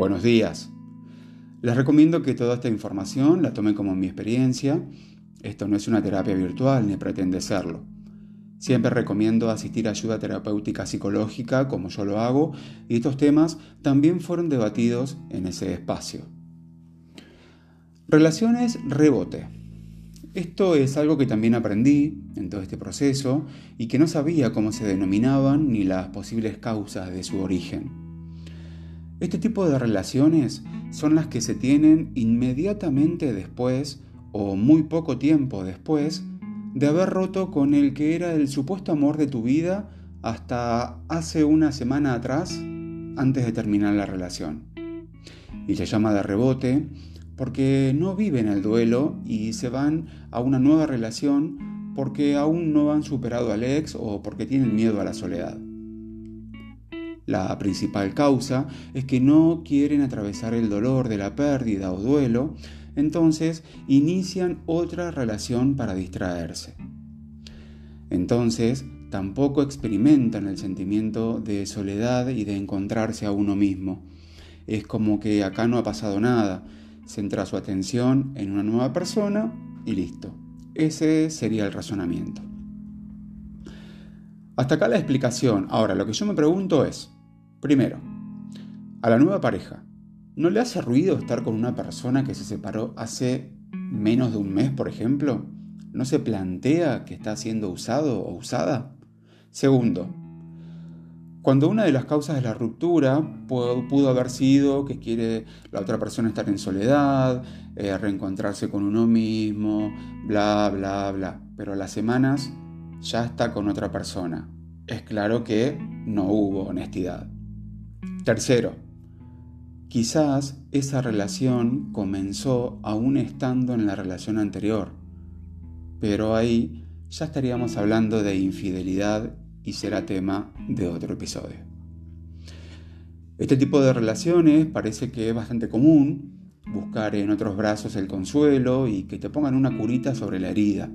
Buenos días. Les recomiendo que toda esta información la tomen como mi experiencia. Esto no es una terapia virtual ni pretende serlo. Siempre recomiendo asistir a ayuda terapéutica psicológica como yo lo hago y estos temas también fueron debatidos en ese espacio. Relaciones rebote. Esto es algo que también aprendí en todo este proceso y que no sabía cómo se denominaban ni las posibles causas de su origen. Este tipo de relaciones son las que se tienen inmediatamente después o muy poco tiempo después de haber roto con el que era el supuesto amor de tu vida hasta hace una semana atrás antes de terminar la relación. Y se llama de rebote porque no viven el duelo y se van a una nueva relación porque aún no han superado al ex o porque tienen miedo a la soledad. La principal causa es que no quieren atravesar el dolor de la pérdida o duelo, entonces inician otra relación para distraerse. Entonces tampoco experimentan el sentimiento de soledad y de encontrarse a uno mismo. Es como que acá no ha pasado nada. Centra su atención en una nueva persona y listo. Ese sería el razonamiento. Hasta acá la explicación. Ahora, lo que yo me pregunto es, Primero, a la nueva pareja, ¿no le hace ruido estar con una persona que se separó hace menos de un mes, por ejemplo? ¿No se plantea que está siendo usado o usada? Segundo, cuando una de las causas de la ruptura pudo, haber sido que quiere la otra persona estar en soledad, eh, reencontrarse con uno mismo, bla, bla, bla, pero a las semanas ya está con otra persona. Es claro que no hubo honestidad. Tercero, quizás esa relación comenzó aún estando en la relación anterior, pero ahí ya estaríamos hablando de infidelidad y será tema de otro episodio. Este tipo de relaciones parece que es bastante común, buscar en otros brazos el consuelo y que te pongan una curita sobre la herida,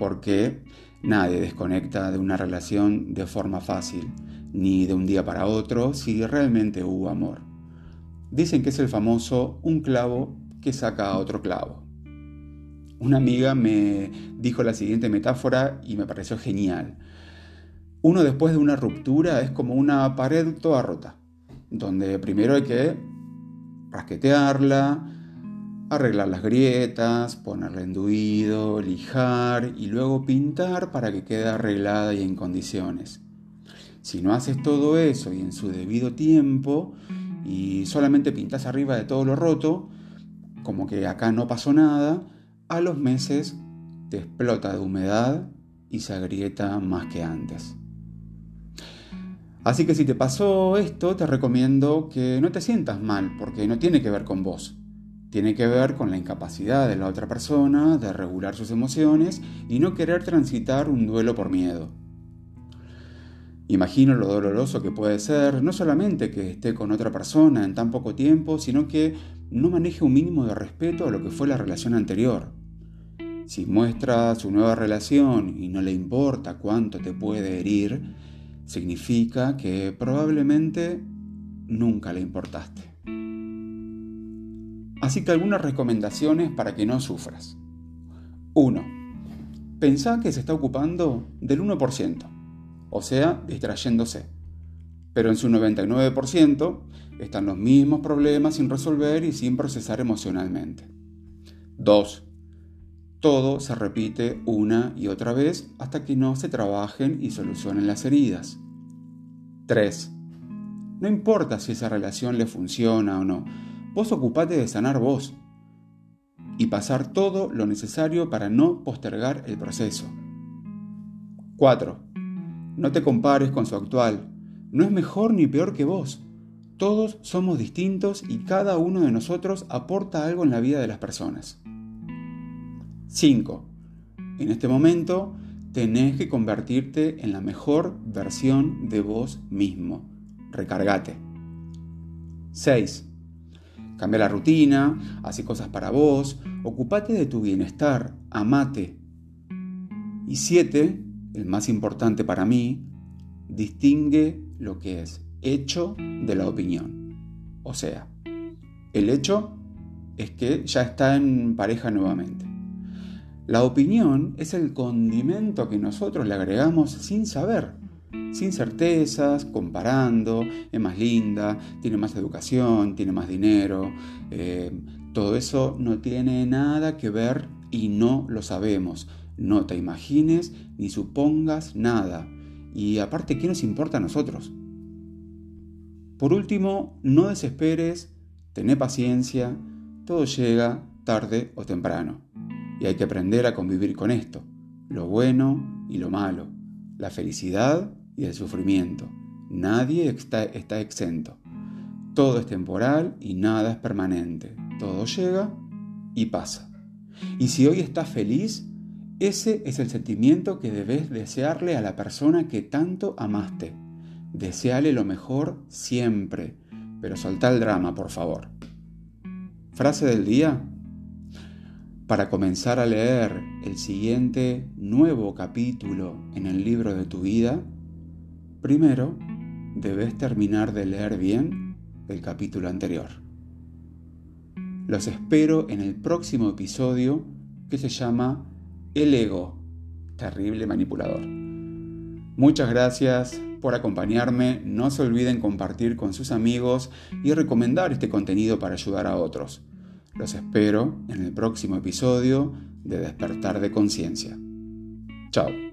porque nadie desconecta de una relación de forma fácil ni de un día para otro si realmente hubo amor. Dicen que es el famoso un clavo que saca a otro clavo. Una amiga me dijo la siguiente metáfora y me pareció genial. Uno después de una ruptura es como una pared toda rota, donde primero hay que rasquetearla, arreglar las grietas, ponerle enduido, lijar y luego pintar para que quede arreglada y en condiciones. Si no haces todo eso y en su debido tiempo y solamente pintas arriba de todo lo roto, como que acá no pasó nada, a los meses te explota de humedad y se agrieta más que antes. Así que si te pasó esto, te recomiendo que no te sientas mal, porque no tiene que ver con vos. Tiene que ver con la incapacidad de la otra persona de regular sus emociones y no querer transitar un duelo por miedo. Imagino lo doloroso que puede ser no solamente que esté con otra persona en tan poco tiempo, sino que no maneje un mínimo de respeto a lo que fue la relación anterior. Si muestra su nueva relación y no le importa cuánto te puede herir, significa que probablemente nunca le importaste. Así que algunas recomendaciones para que no sufras. 1. Pensá que se está ocupando del 1% o sea, distrayéndose. Pero en su 99% están los mismos problemas sin resolver y sin procesar emocionalmente. 2. Todo se repite una y otra vez hasta que no se trabajen y solucionen las heridas. 3. No importa si esa relación le funciona o no, vos ocupate de sanar vos y pasar todo lo necesario para no postergar el proceso. 4. No te compares con su actual. No es mejor ni peor que vos. Todos somos distintos y cada uno de nosotros aporta algo en la vida de las personas. 5. En este momento tenés que convertirte en la mejor versión de vos mismo. Recargate. 6. Cambia la rutina, hace cosas para vos, ocupate de tu bienestar, amate. Y 7 el más importante para mí, distingue lo que es hecho de la opinión. O sea, El hecho es que ya está en pareja nuevamente. La opinión es el condimento que nosotros le agregamos sin saber, sin certezas, comparando, es más linda, tiene más educación, tiene más dinero. Eh, todo eso no tiene nada que ver y no lo sabemos. No te imagines ni supongas nada. Y aparte, ¿qué nos importa a nosotros? Por último, no desesperes, tené paciencia, todo llega tarde o temprano. Y hay que aprender a convivir con esto, lo bueno y lo malo, la felicidad y el sufrimiento. Nadie está, está exento. Todo es temporal y nada es permanente. Todo llega y pasa. Y si hoy estás feliz, ese es el sentimiento que debes desearle a la persona que tanto amaste. Deseale lo mejor siempre, pero soltá el drama, por favor. Frase del día. Para comenzar a leer el siguiente nuevo capítulo en el libro de tu vida, primero debes terminar de leer bien el capítulo anterior. Los espero en el próximo episodio que se llama El ego, terrible manipulador. Muchas gracias por acompañarme. No se olviden compartir con sus amigos y recomendar este contenido para ayudar a otros. Los espero en el próximo episodio de Despertar de Conciencia. Chao.